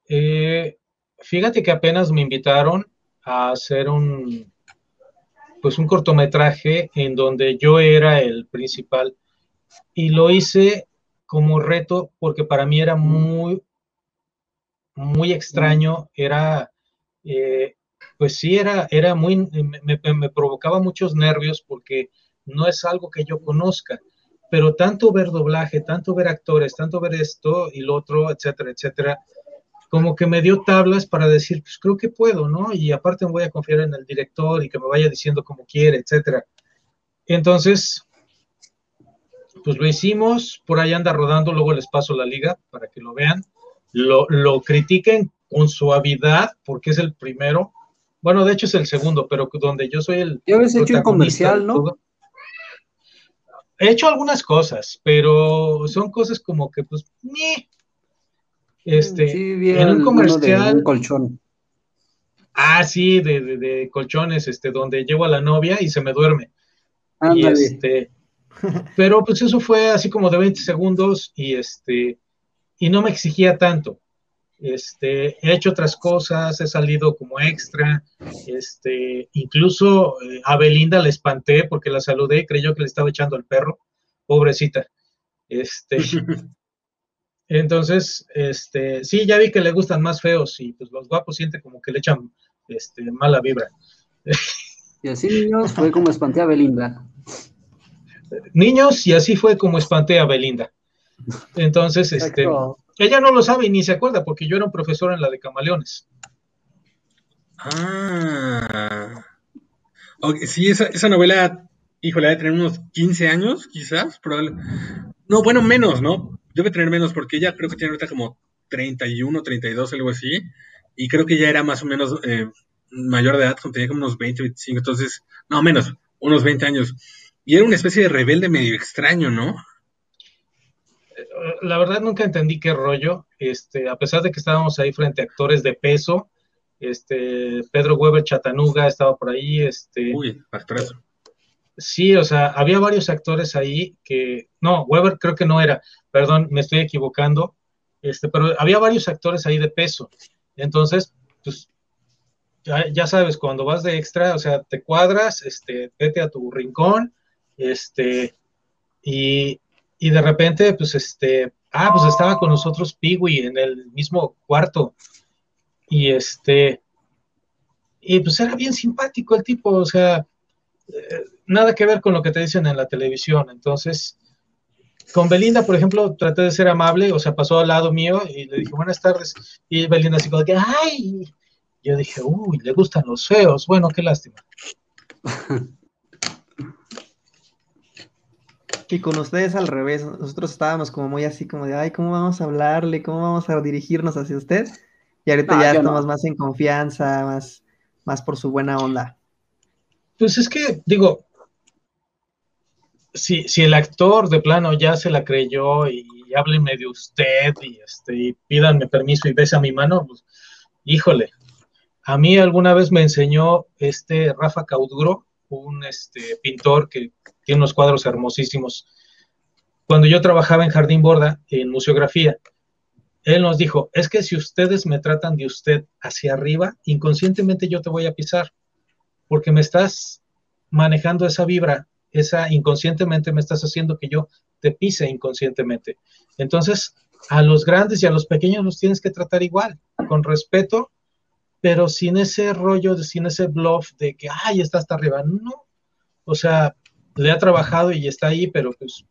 Eh, fíjate que apenas me invitaron a hacer un, pues un cortometraje en donde yo era el principal y lo hice como reto porque para mí era muy, muy extraño, era, eh, pues sí, era, era muy, me, provocaba muchos nervios porque no es algo que yo conozca, pero tanto ver doblaje, tanto ver actores, tanto ver esto y lo otro, etcétera, etcétera, como que me dio tablas para decir, pues creo que puedo, ¿no? Y aparte me voy a confiar en el director y que me vaya diciendo como quiere, etcétera. Entonces, pues lo hicimos, por ahí anda rodando, luego les paso la liga para que lo vean, lo, lo critiquen con suavidad, porque es el primero, bueno, de hecho es el segundo, pero donde yo soy el... Yo habéis hecho un comercial, ¿no? He hecho algunas cosas, pero son cosas como que, pues, ni este, en un comercial. colchón. Ah, sí, de, de, colchones, este, donde llevo a la novia y se me duerme. Y este, pero pues eso fue así como de 20 segundos y este, y no me exigía tanto. Este, he hecho otras cosas, he salido como extra, este, incluso eh, a Belinda le espanté porque la saludé y creyó que le estaba echando el perro, pobrecita. Este, entonces, este, sí, ya vi que le gustan más feos y pues los guapos sienten como que le echan este, mala vibra. Y así, niños, fue como espanté a Belinda. Niños, y así fue como espanté a Belinda. Entonces, este, ella no lo sabe ni se acuerda porque yo era un profesor en la de Camaleones. Ah. sí, esa, esa novela, híjole, debe tener unos 15 años, quizás, probablemente. No, bueno, menos, ¿no? Debe tener menos porque ella creo que tiene ahorita como 31, 32, algo así. Y creo que ya era más o menos eh, mayor de edad, tenía como unos 20, 25, entonces, no, menos, unos 20 años. Y era una especie de rebelde medio extraño, ¿no? La verdad nunca entendí qué rollo, este, a pesar de que estábamos ahí frente a actores de peso, este, Pedro Weber Chatanuga estaba por ahí, este... Uy, actorazo. Sí, o sea, había varios actores ahí que, no, Weber creo que no era, perdón, me estoy equivocando, este, pero había varios actores ahí de peso. Entonces, pues, ya, sabes, cuando vas de extra, o sea, te cuadras, este, vete a tu rincón, este, y, y de repente, pues, este, ah, pues estaba con nosotros Piwi en el mismo cuarto, y este, y pues era bien simpático el tipo, o sea, eh, nada que ver con lo que te dicen en la televisión. Entonces, con Belinda, por ejemplo, traté de ser amable, o sea, pasó al lado mío y le dije buenas tardes. Y Belinda así como que, ¡ay! Yo dije, uy, le gustan los feos. Bueno, qué lástima. Y con ustedes al revés, nosotros estábamos como muy así, como de, ay, ¿cómo vamos a hablarle? ¿Cómo vamos a dirigirnos hacia usted? Y ahorita ya estamos más en confianza, más, más por su buena onda. Pues es que, digo, si, si el actor de plano ya se la creyó y háblenme de usted y, este, y pídanme permiso y besa mi mano, pues, híjole, A mí alguna vez me enseñó este Rafa Cauduro, un este, pintor que tiene unos cuadros hermosísimos. Cuando yo trabajaba en Jardín Borda, en museografía, él nos dijo, es que si ustedes me tratan de usted hacia arriba, inconscientemente yo te voy a pisar, porque me estás manejando esa vibra, esa inconscientemente me estás haciendo que yo te pise inconscientemente. Entonces, a los grandes y a los pequeños los tienes que tratar igual, con respeto, pero sin ese rollo, sin ese bluff de que, ay, está hasta arriba. No, o sea, le ha trabajado y está ahí, pero pues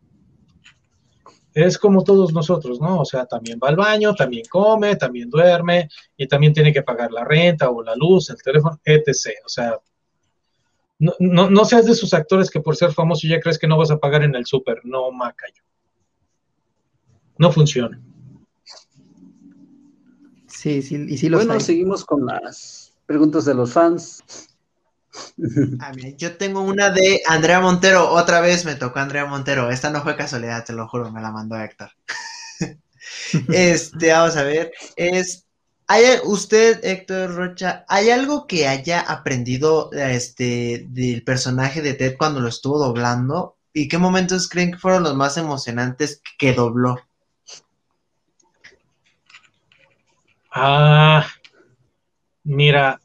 es como todos nosotros, ¿no? O sea, también va al baño, también come, también duerme y también tiene que pagar la renta o la luz, el teléfono, etc. O sea, no, no, seas de esos actores que por ser famoso ya crees que no vas a pagar en el súper. No, macayo. No funciona. Sí, sí, y sí lo Bueno, seguimos con las preguntas de los fans. Ah, yo tengo una de Andrea Montero. Otra vez me tocó Andrea Montero. Esta no fue casualidad, te lo juro, me la mandó Héctor. este, vamos a ver. Es. ¿hay, usted, Héctor Rocha, ¿hay algo que haya aprendido este, del personaje de Ted cuando lo estuvo doblando? ¿Y qué momentos creen que fueron los más emocionantes que dobló? Ah, mira,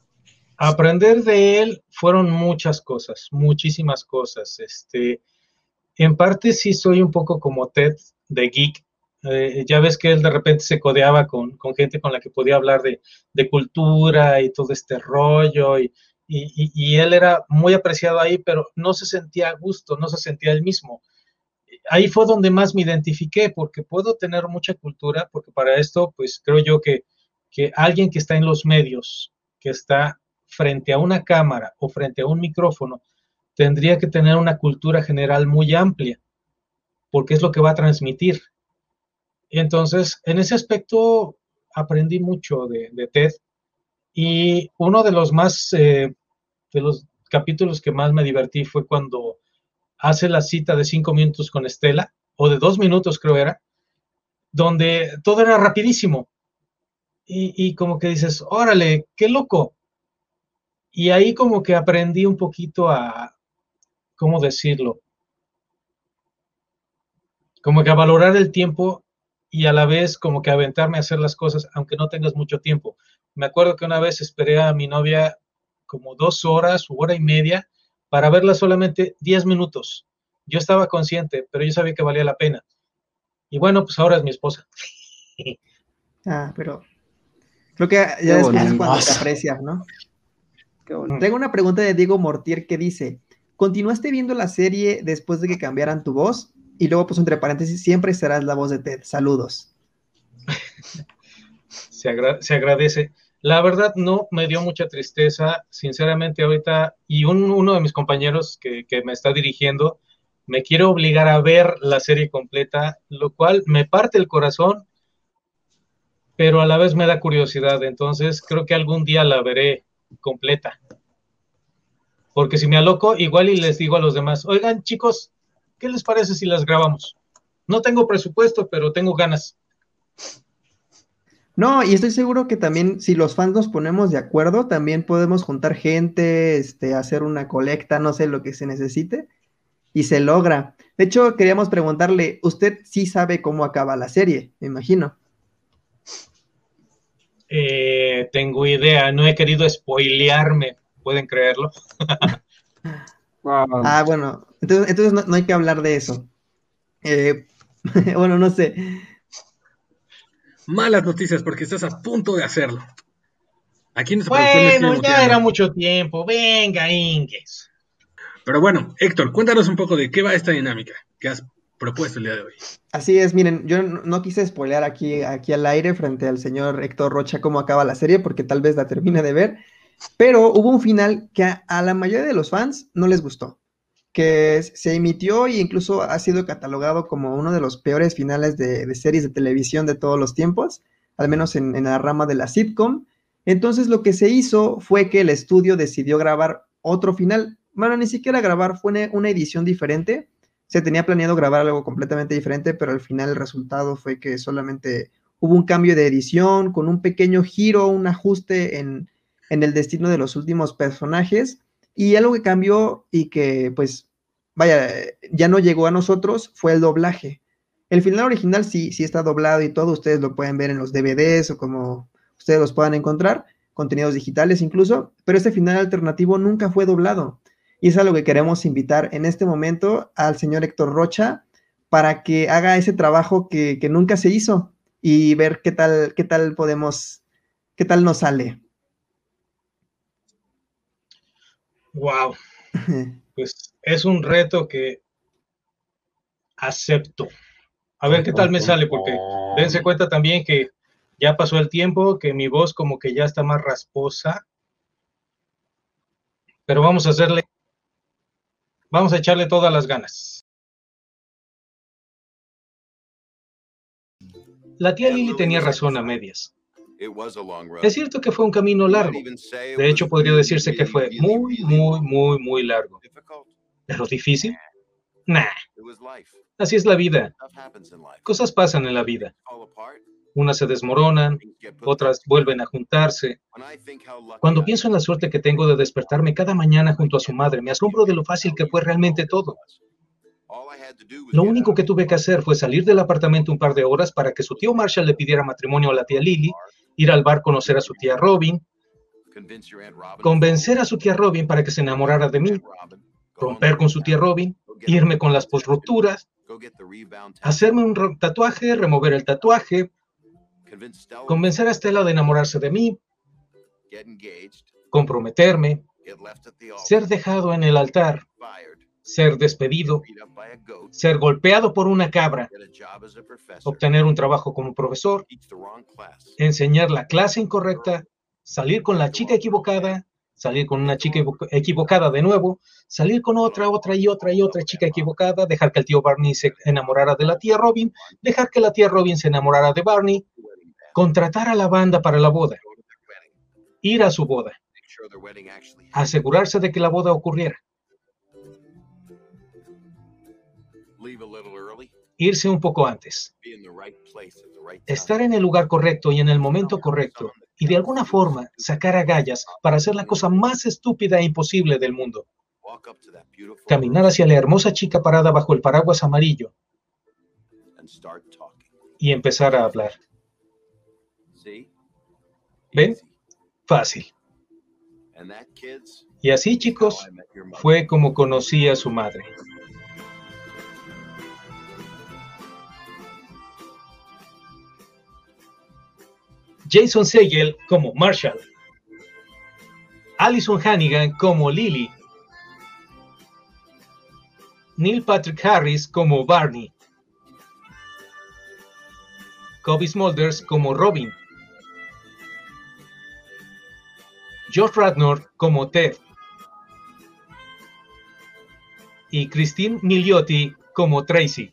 aprender de él fueron muchas cosas, muchísimas cosas. Este, en parte sí soy un poco como Ted de geek. Eh, ya ves que él de repente se codeaba con, gente con la que podía hablar de, cultura y todo este rollo y, y, él era muy apreciado ahí, pero no se sentía a gusto, no se sentía él mismo. Ahí fue donde más me identifiqué, porque puedo tener mucha cultura, porque para esto, pues creo yo que, que alguien que está en los medios, que está frente a una cámara o frente a un micrófono, tendría que tener una cultura general muy amplia, porque es lo que va a transmitir. entonces, en ese aspecto, aprendí mucho de, TED y uno de los más, eh, de los capítulos que más me divertí fue cuando hace la cita de cinco minutos con Estela, o de dos minutos creo era, donde todo era rapidísimo. Y, y como que dices, órale, qué loco, y ahí como que aprendí un poquito a, ¿cómo decirlo? Como que a valorar el tiempo y a la vez como que aventarme a hacer las cosas aunque no tengas mucho tiempo. Me acuerdo que una vez esperé a mi novia como dos horas u hora y media para verla solamente diez minutos. Yo estaba consciente, pero yo sabía que valía la pena. Y bueno, pues ahora es mi esposa. Ah, pero creo que ya después cuando te aprecias, ¿no? Tengo una pregunta de Diego Mortier que dice, ¿continuaste viendo la serie después de que cambiaran tu voz? Y luego, pues entre paréntesis, siempre serás la voz de Ted. Saludos. se, agradece. La verdad no me dio mucha tristeza, sinceramente ahorita, y uno de mis compañeros que, que, me está dirigiendo me quiere obligar a ver la serie completa, lo cual me parte el corazón, pero a la vez me da curiosidad, entonces creo que algún día la veré completa. Porque si me aloco, igual y les digo a los demás, oigan chicos, ¿qué les parece si las grabamos? No tengo presupuesto, pero tengo ganas. No, y estoy seguro que también si los fans nos ponemos de acuerdo, también podemos juntar gente, este, hacer una colecta, no sé lo que se necesite, y se logra. De hecho, queríamos preguntarle, usted sí sabe cómo acaba la serie, me imagino. Eh, tengo idea, no he querido spoilearme, ¿pueden creerlo? Ah, bueno, entonces, no, hay que hablar de eso. Eh, bueno, no sé. Malas noticias porque estás a punto de hacerlo. Aquí no se bueno, ya era mucho tiempo. Venga, Inges. Pero bueno, Héctor, cuéntanos un poco de qué va esta dinámica que has propuesto el día de hoy. Así es, miren, yo no, quise spoilear aquí, aquí al aire frente al señor Héctor Rocha cómo acaba la serie, porque tal vez la termine de ver, pero hubo un final que a, la mayoría de los fans no les gustó, que se emitió e incluso ha sido catalogado como uno de los peores finales de, series de televisión de todos los tiempos, al menos en, en la rama de la sitcom. Entonces lo que se hizo fue que el estudio decidió grabar otro final, bueno, ni siquiera grabar, fue una edición diferente, se tenía planeado grabar algo completamente diferente, pero al final el resultado fue que solamente hubo un cambio de edición con un pequeño giro, un ajuste en, en el destino de los últimos personajes. Y algo que cambió y que, pues, vaya, ya no llegó a nosotros fue el doblaje. El final original sí, sí está doblado y todo, ustedes lo pueden ver en los DVDs o como ustedes los puedan encontrar, contenidos digitales incluso, pero este final alternativo nunca fue doblado. Y es a lo que queremos invitar en este momento al señor Héctor Rocha para que haga ese trabajo que, que nunca se hizo y ver qué tal, qué tal podemos, qué tal nos sale. Wow. Pues es un reto que acepto. A ver qué tal me sale, porque dense cuenta también que ya pasó el tiempo, que mi voz como que ya está más rasposa. Pero vamos a hacerle, vamos a echarle todas las ganas. La tía Lily tenía razón a medias. Es cierto que fue un camino largo. De hecho, podría decirse que fue muy, muy, muy, muy largo. ¿Pero difícil? Nah. Así es la vida. Cosas pasan en la vida. Unas se desmoronan, otras vuelven a juntarse. Cuando pienso en la suerte que tengo de despertarme cada mañana junto a su madre, me asombro de lo fácil que fue realmente todo. Lo único que tuve que hacer fue salir del apartamento un par de horas para que su tío Marshall le pidiera matrimonio a la tía Lily, ir al bar conocer a su tía Robin, convencer a su tía Robin para que se enamorara de mí, romper con su tía Robin, irme con las post-rupturas, hacerme un tatuaje, remover el tatuaje, convencer a Stella de enamorarse de mí, comprometerme, ser dejado en el altar, ser despedido, ser golpeado por una cabra, obtener un trabajo como profesor, enseñar la clase incorrecta, salir con la chica equivocada, salir con una chica equivocada de nuevo, salir con otra, otra y otra y otra chica equivocada, dejar que el tío Barney se enamorara de la tía Robin, dejar que la tía Robin se enamorara de Barney, contratar a la banda para la boda, ir a su boda, asegurarse de que la boda ocurriera, irse un poco antes, estar en el lugar correcto y en el momento correcto y de alguna forma sacar agallas para hacer la cosa más estúpida e imposible del mundo. Caminar hacia la hermosa chica parada bajo el paraguas amarillo y empezar a hablar. ¿Ven? Fácil. Y así, chicos, fue como conocí a su madre. Jason Segel como Marshall, Alison Hannigan como Lily, Neil Patrick Harris como Barney, Kobe Smulders como Robin, Josh Radnor como Ted y Christine Milioti como Tracy.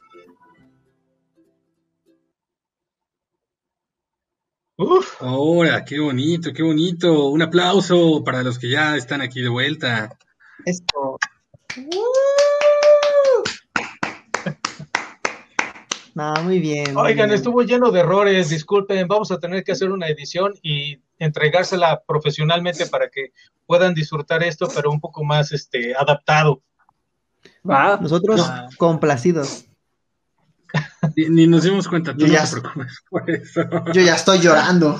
Uf. Ahora, qué bonito, qué bonito. Un aplauso para los que ya están aquí de vuelta. Esto. No, muy bien. muy Oigan, bien. estuvo lleno de errores, disculpen, vamos a tener que hacer una edición y entregársela profesionalmente para que puedan disfrutar esto, pero un poco más este, adaptado. Va. Nosotros Ah. complacidos. Ni, ni nos dimos cuenta, tú Yo no ya- te preocupes por eso. Yo ya estoy llorando.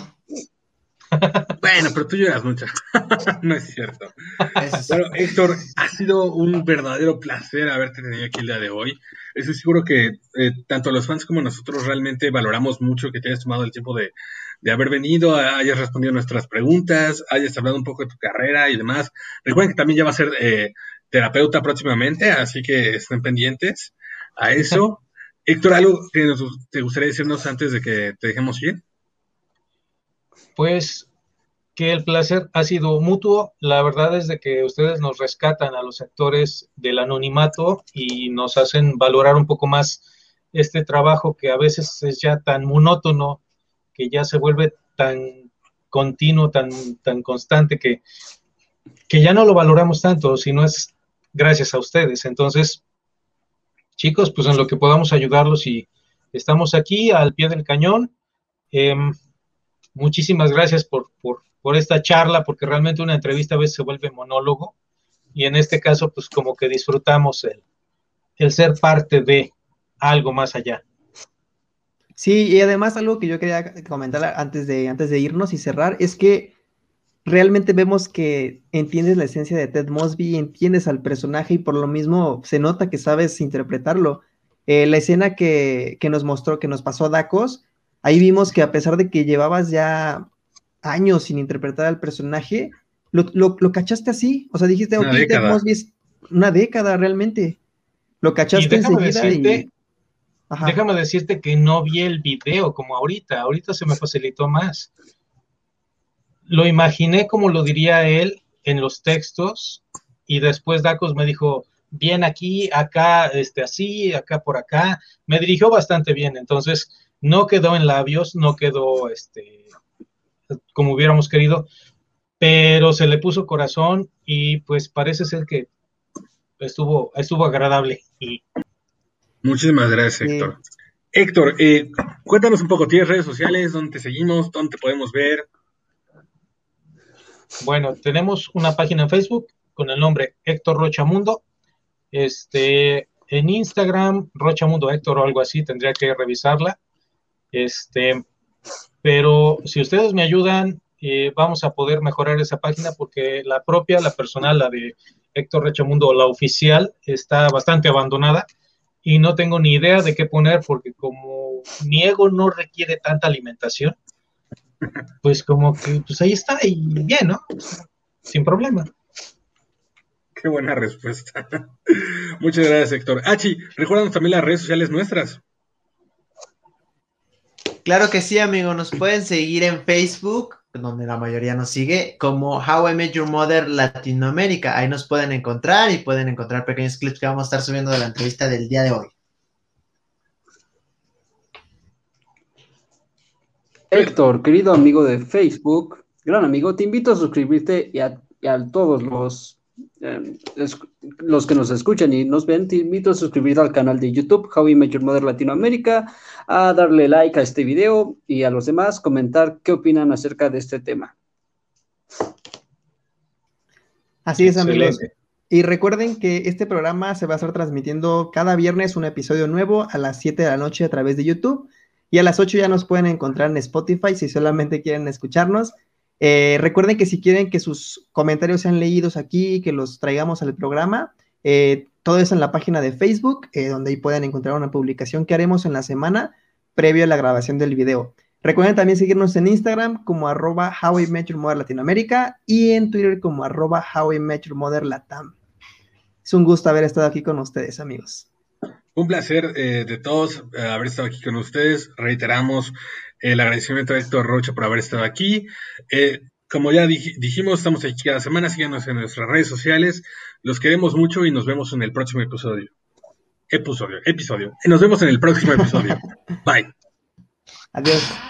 Bueno, pero tú lloras mucho. no es cierto. Bueno, Héctor, ha sido un verdadero placer haberte tenido aquí el día de hoy. Estoy seguro que eh, tanto los fans como nosotros realmente valoramos mucho que te hayas tomado el tiempo de, de haber venido, hayas respondido nuestras preguntas, hayas hablado un poco de tu carrera y demás. Recuerden que también ya va a ser eh, terapeuta próximamente, así que estén pendientes a eso. Héctor, ¿algo que nos- te gustaría decirnos antes de que te dejemos ir? Pues que el placer ha sido mutuo. La verdad es de que ustedes nos rescatan a los actores del anonimato y nos hacen valorar un poco más este trabajo que a veces es ya tan monótono, que ya se vuelve tan continuo, tan, tan constante, que, que ya no lo valoramos tanto, sino es gracias a ustedes. Entonces, chicos, pues en lo que podamos ayudarlos y estamos aquí al pie del cañón. Em, muchísimas gracias por, por, por esta charla, porque realmente una entrevista a veces se vuelve monólogo y en este caso pues como que disfrutamos el, el ser parte de algo más allá. Sí, y además algo que yo quería comentar antes de, antes de irnos y cerrar es que realmente vemos que entiendes la esencia de Ted Mosby, entiendes al personaje y por lo mismo se nota que sabes interpretarlo. Eh, la escena que, que, nos mostró, que nos pasó a Dacos, ahí vimos que a pesar de que llevabas ya años sin interpretar al personaje, lo, lo, lo cachaste así. O sea, dijiste, ok, Ted Mosby es una década realmente. Lo cachaste enseguida y Déjame decirte que no vi el video como ahorita, ahorita se me facilitó más. Lo imaginé como lo diría él en los textos y después Dacos me dijo, bien aquí, acá, este, así, acá por acá. Me dirigió bastante bien, entonces no quedó en labios, no quedó este, como hubiéramos querido, pero se le puso corazón y pues parece ser que estuvo, estuvo agradable y Muchísimas gracias, Héctor. Héctor, eh, cuéntanos un poco, ¿tienes redes sociales? ¿Dónde te seguimos? ¿Dónde te podemos ver? Bueno, tenemos una página en Facebook con el nombre Héctor Rochamundo. Este, en Instagram, Rochamundo Héctor o algo así, tendría que revisarla. Este, pero si ustedes me ayudan, eh, vamos a poder mejorar esa página porque la propia, la personal, la de Héctor Rochamundo, la oficial, está bastante abandonada y no tengo ni idea de qué poner porque como mi ego no requiere tanta alimentación, pues como que pues ahí está y bien, ¿no? Sin problema. Qué buena respuesta. Muchas gracias, Héctor. Achi, recuérdanos también las redes sociales nuestras. Claro que sí, amigo. Nos pueden seguir en Facebook donde la mayoría nos sigue, como How I Met Your Mother Latinoamérica. Ahí nos pueden encontrar y pueden encontrar pequeños clips que vamos a estar subiendo de la entrevista del día de hoy. Héctor, querido amigo de Facebook, gran amigo, te invito a suscribirte y a, todos los, eh, los que nos escuchan y nos ven, te invito a suscribirte al canal de YouTube How I Met Your Mother Latinoamérica a darle like a este video y a los demás comentar qué opinan acerca de este tema. Así es, amigos. Y recuerden que este programa se va a estar transmitiendo cada viernes un episodio nuevo a las 7 de la noche a través de YouTube. Y a las 8 ya nos pueden encontrar en Spotify si solamente quieren escucharnos. Eh, recuerden que si quieren que sus comentarios sean leídos aquí, que los traigamos al programa, eh, todo eso en la página de Facebook, eh, donde ahí pueden encontrar una publicación que haremos en la semana previo a la grabación del video. Recuerden también seguirnos en Instagram como arroba How I Latinoamérica y en Twitter como arroba How I Latam. Es un gusto haber estado aquí con ustedes, amigos. Un placer de todos haber estado aquí con ustedes. Reiteramos el agradecimiento a Héctor Rocha por haber estado aquí. como ya dijimos, estamos aquí cada semana. Síganos en nuestras redes sociales. Los queremos mucho y nos vemos en el próximo episodio. Episodio, episodio. Y nos vemos en el próximo episodio. Bye. Adiós.